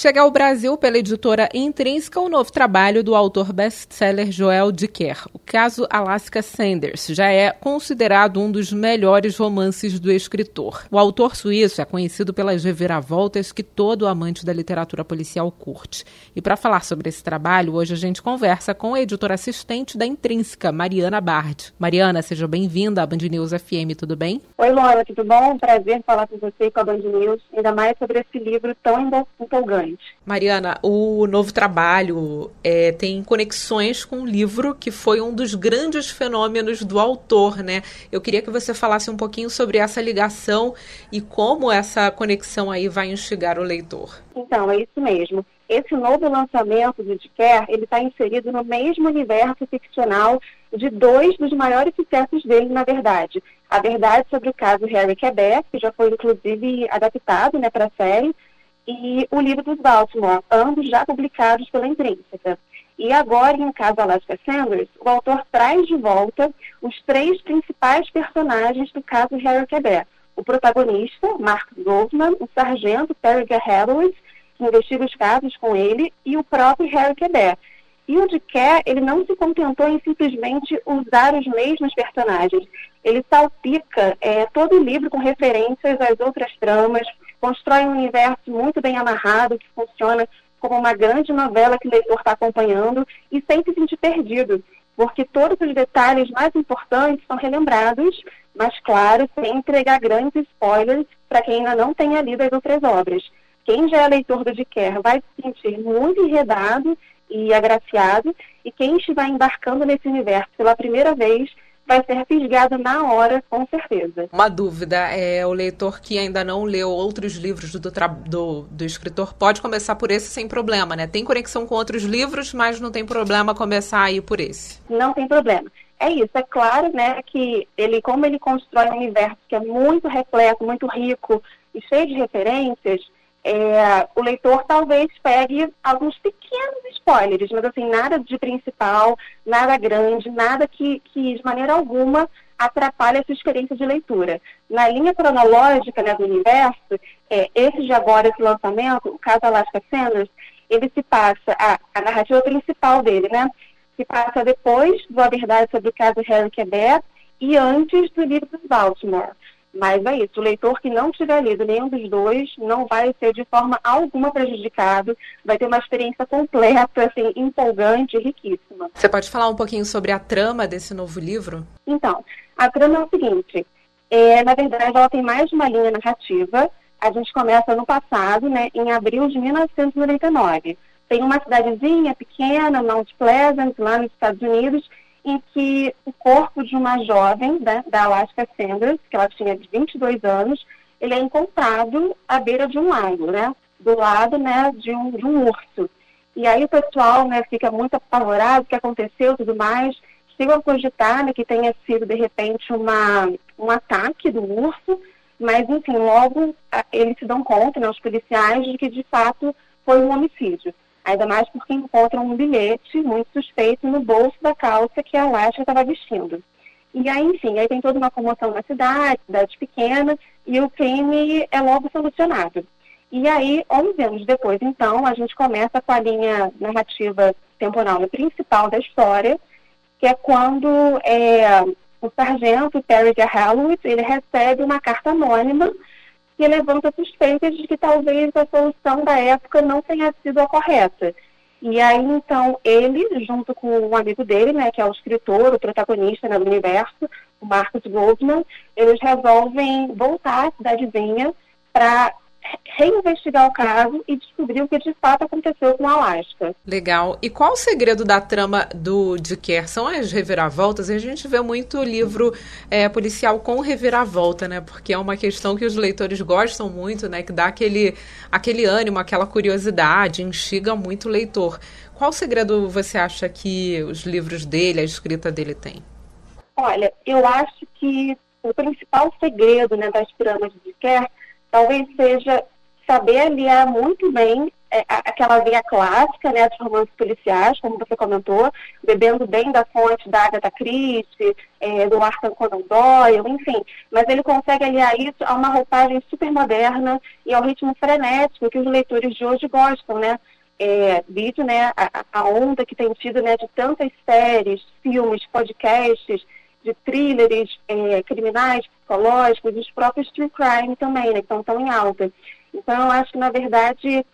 Chega ao Brasil pela editora Intrínseca o novo trabalho do autor best-seller Joel Dicker. O caso Alaska Sanders já é considerado um dos melhores romances do escritor. O autor suíço é conhecido pelas reviravoltas que todo amante da literatura policial curte. E para falar sobre esse trabalho, hoje a gente conversa com a editora assistente da Intrínseca, Mariana Bard. Mariana, seja bem-vinda à Band News FM, tudo bem? Oi, Luana, tudo bom? Prazer falar com você e com a Band News, ainda mais sobre esse livro tão empolgante Mariana, o novo trabalho é, tem conexões com o livro que foi um dos grandes fenômenos do autor, né? Eu queria que você falasse um pouquinho sobre essa ligação e como essa conexão aí vai instigar o leitor. Então, é isso mesmo. Esse novo lançamento do Care, ele está inserido no mesmo universo ficcional de dois dos maiores sucessos dele, na verdade. A verdade sobre o caso Harry Quebec, que já foi inclusive adaptado né, para a série, e o livro dos Baltimore, ambos já publicados pela Intrínseca. E agora, em caso Alaska Sanders, o autor traz de volta os três principais personagens do caso Harry Quebec. O protagonista, Mark Goldman, o sargento Terry Halloway, que investiga os casos com ele, e o próprio Harry Quebec. E o de Kerr, ele não se contentou em simplesmente usar os mesmos personagens. Ele salpica é, todo o livro com referências às outras tramas, constrói um universo muito bem amarrado, que funciona como uma grande novela que o leitor está acompanhando e sem se sentir perdido, porque todos os detalhes mais importantes são relembrados, mas, claro, sem entregar grandes spoilers para quem ainda não tenha lido as outras obras. Quem já é leitor do Dicker vai se sentir muito enredado e agraciado, e quem estiver embarcando nesse universo pela primeira vez vai ser fisgado na hora, com certeza. Uma dúvida, é o leitor que ainda não leu outros livros do, do, do escritor pode começar por esse sem problema, né? Tem conexão com outros livros, mas não tem problema começar aí por esse. Não tem problema. É isso, é claro, né, que ele, como ele constrói um universo que é muito repleto, muito rico e cheio de referências, é, o leitor talvez pegue alguns pequenos spoilers, mas assim, nada de principal, nada grande, nada que, que de maneira alguma atrapalhe a sua experiência de leitura. Na linha cronológica né, do universo, é, esse de agora, esse lançamento, o caso Alaska Sanders, ele se passa, a, a narrativa principal dele, né, se passa depois do A Verdade sobre o caso Harry Quebec e antes do livro dos Baltimore. Mas é isso, o leitor que não tiver lido nenhum dos dois não vai ser de forma alguma prejudicado, vai ter uma experiência completa, assim, empolgante e riquíssima. Você pode falar um pouquinho sobre a trama desse novo livro? Então, a trama é o seguinte, é, na verdade ela tem mais de uma linha narrativa, a gente começa no passado, né, em abril de 1999. Tem uma cidadezinha pequena, Mount Pleasant, lá nos Estados Unidos, em que o corpo de uma jovem né, da Alaska Sanders, que ela tinha 22 anos, ele é encontrado à beira de um lago, né, do lado né, de, um, de um urso. E aí o pessoal né, fica muito apavorado, o que aconteceu tudo mais, chegam a cogitar né, que tenha sido, de repente, uma, um ataque do urso, mas, enfim, logo eles se dão conta, né, os policiais, de que, de fato, foi um homicídio. Ainda mais porque encontram um bilhete muito suspeito no bolso da calça que a Alaska estava vestindo. E aí, enfim, aí tem toda uma comoção na cidade, cidade pequena, e o crime é logo solucionado. E aí, 11 anos depois, então, a gente começa com a linha narrativa temporal principal da história, que é quando é, o sargento Terry Hallowitz, ele recebe uma carta anônima que levanta suspeitas de que talvez a solução da época não tenha sido a correta. E aí, então, ele, junto com um amigo dele, né, que é o escritor, o protagonista né, do universo, o Marcus Goldman, eles resolvem voltar à cidadezinha para reinvestigar o caso e descobrir o que de fato aconteceu com a Alaska. Legal. E qual o segredo da trama do de Kerr? São as reviravoltas? A gente vê muito livro é, policial com reviravolta, né? Porque é uma questão que os leitores gostam muito, né? Que dá aquele, aquele ânimo, aquela curiosidade, instiga muito o leitor. Qual o segredo você acha que os livros dele, a escrita dele tem? Olha, eu acho que o principal segredo né, das tramas de Kerr talvez seja saber aliar muito bem é, aquela via clássica, né, de romances policiais, como você comentou, bebendo bem da fonte da Agatha Christie, é, do Arthur Conan Doyle, enfim. Mas ele consegue aliar isso a uma roupagem super moderna e ao ritmo frenético que os leitores de hoje gostam, né? É, vídeo, né, a, a onda que tem tido, né, de tantas séries, filmes, podcasts, de thrillers é, criminais, psicológicos, os próprios true crime também, né, que estão tão em alta. Então, eu acho que, na verdade,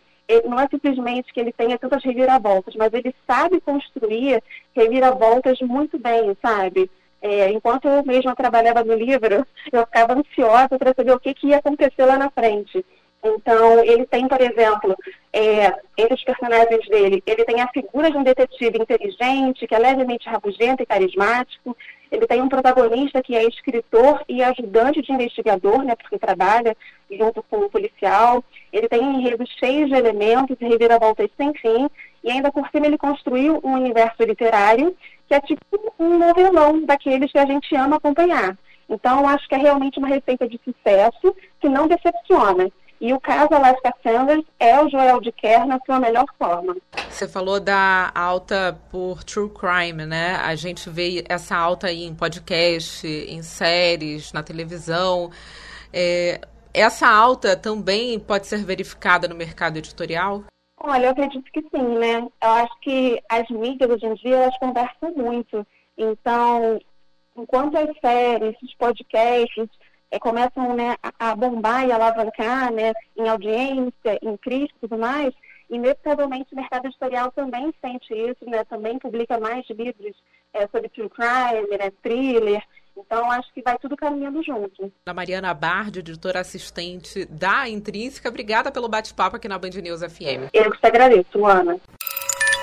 não é simplesmente que ele tenha tantas reviravoltas, mas ele sabe construir reviravoltas muito bem, sabe? É, enquanto eu mesma trabalhava no livro, eu ficava ansiosa para saber o que, que ia acontecer lá na frente. Então, ele tem, por exemplo, é, entre os personagens dele, ele tem a figura de um detetive inteligente, que é levemente rabugento e carismático. Ele tem um protagonista que é escritor e ajudante de investigador, né, porque trabalha junto com o policial. Ele tem enredo cheio de elementos reviravoltas sem fim. E ainda por cima ele construiu um universo literário que é tipo um novelão daqueles que a gente ama acompanhar. Então, acho que é realmente uma receita de sucesso que não decepciona. E o caso Alaska Sanders é o Joel de Kerr na sua melhor forma. Você falou da alta por true crime, né? A gente vê essa alta aí em podcast, em séries, na televisão. É, essa alta também pode ser verificada no mercado editorial? Olha, eu acredito que sim, né? Eu acho que as mídias hoje em dia elas conversam muito. Então, enquanto as séries, os podcasts é, começam né, a, bombar e alavancar né, em audiência, em crítica e tudo mais, inevitavelmente o mercado editorial também sente isso, né, também publica mais livros é, sobre true crime, né, thriller, então, acho que vai tudo caminhando junto. A Mariana Bard, editora assistente da Intrínseca, obrigada pelo bate-papo aqui na Band News FM. Eu que te agradeço, Ana.